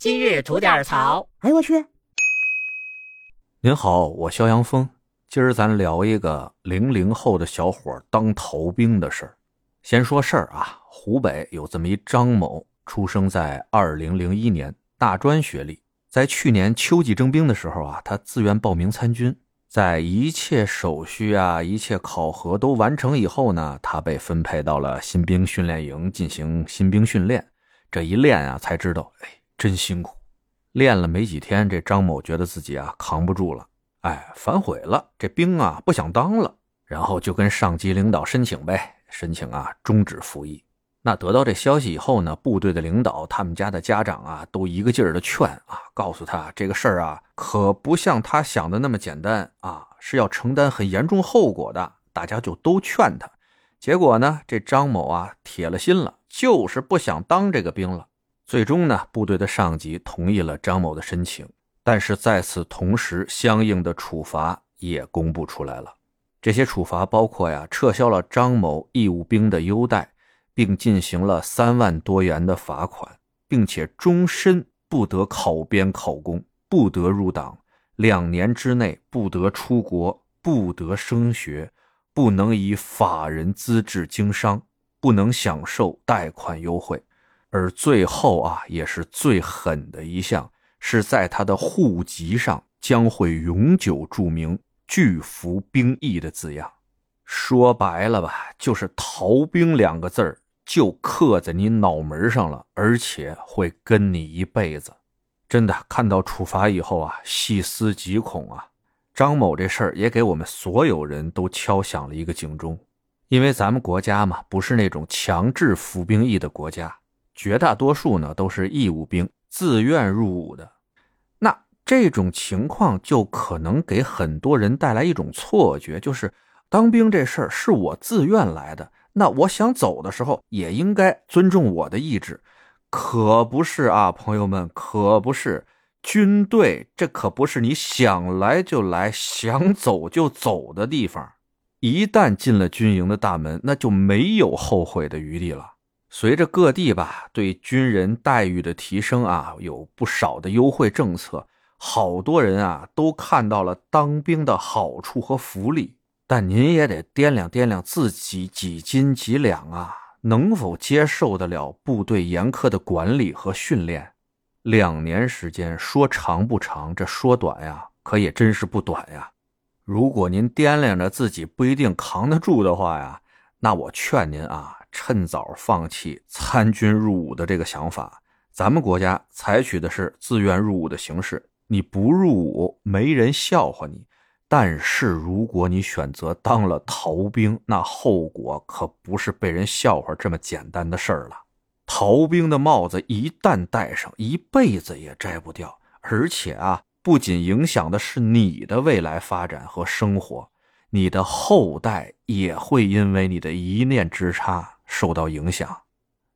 今日吐点槽。哎呦我去！您好，我肖阳峰。今儿咱聊一个零零后的小伙当逃兵的事儿。先说事儿啊，湖北有这么一张某，出生在二零零一年，大专学历。在去年秋季征兵的时候啊，他自愿报名参军。在一切手续啊、一切考核都完成以后呢，他被分配到了新兵训练营进行新兵训练。这一练啊，才知道，哎，真辛苦。练了没几天，这张某觉得自己啊扛不住了，哎，反悔了，这兵啊不想当了，然后就跟上级领导申请呗，申请啊终止服役。那得到这消息以后呢，部队的领导、他们家的家长啊，都一个劲儿的劝啊，告诉他这个事儿啊，可不像他想的那么简单啊，是要承担很严重后果的。大家就都劝他，结果呢，这张某啊，铁了心了，就是不想当这个兵了。最终呢，部队的上级同意了张某的申请，但是在此同时，相应的处罚也公布出来了。这些处罚包括呀，撤销了张某义务兵的优待。并进行了三万多元的罚款，并且终身不得考编考公，不得入党，两年之内不得出国，不得升学，不能以法人资质经商，不能享受贷款优惠。而最后啊，也是最狠的一项，是在他的户籍上将会永久注明“拒服兵役”的字样。说白了吧，就是“逃兵”两个字儿。就刻在你脑门上了，而且会跟你一辈子。真的，看到处罚以后啊，细思极恐啊！张某这事儿也给我们所有人都敲响了一个警钟。因为咱们国家嘛，不是那种强制服兵役的国家，绝大多数呢都是义务兵，自愿入伍的。那这种情况就可能给很多人带来一种错觉，就是当兵这事儿是我自愿来的。那我想走的时候，也应该尊重我的意志，可不是啊，朋友们，可不是。军队这可不是你想来就来、想走就走的地方。一旦进了军营的大门，那就没有后悔的余地了。随着各地吧对军人待遇的提升啊，有不少的优惠政策，好多人啊都看到了当兵的好处和福利。但您也得掂量掂量自己几斤几两啊，能否接受得了部队严苛的管理和训练？两年时间说长不长，这说短呀，可也真是不短呀。如果您掂量着自己不一定扛得住的话呀，那我劝您啊，趁早放弃参军入伍的这个想法。咱们国家采取的是自愿入伍的形式，你不入伍，没人笑话你。但是，如果你选择当了逃兵，那后果可不是被人笑话这么简单的事儿了。逃兵的帽子一旦戴上，一辈子也摘不掉。而且啊，不仅影响的是你的未来发展和生活，你的后代也会因为你的一念之差受到影响。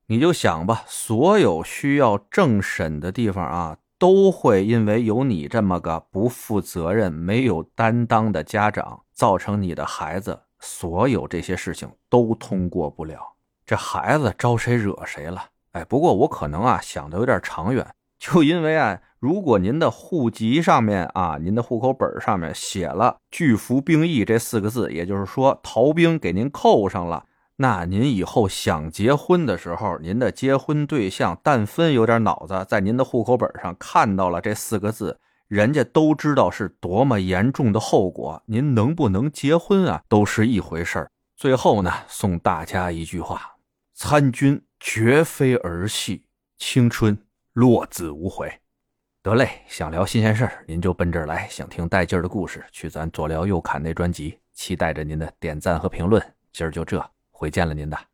你就想吧，所有需要政审的地方啊。都会因为有你这么个不负责任、没有担当的家长，造成你的孩子所有这些事情都通过不了。这孩子招谁惹谁了？哎，不过我可能啊想的有点长远，就因为啊，如果您的户籍上面啊，您的户口本上面写了“拒服兵役”这四个字，也就是说逃兵给您扣上了。那您以后想结婚的时候，您的结婚对象但分有点脑子，在您的户口本上看到了这四个字，人家都知道是多么严重的后果。您能不能结婚啊，都是一回事儿最后呢，送大家一句话：参军绝非儿戏，青春落子无悔。得嘞，想聊新鲜事儿，您就奔这儿来；想听带劲儿的故事，去咱左聊右侃那专辑。期待着您的点赞和评论。今儿就这。会见了您的。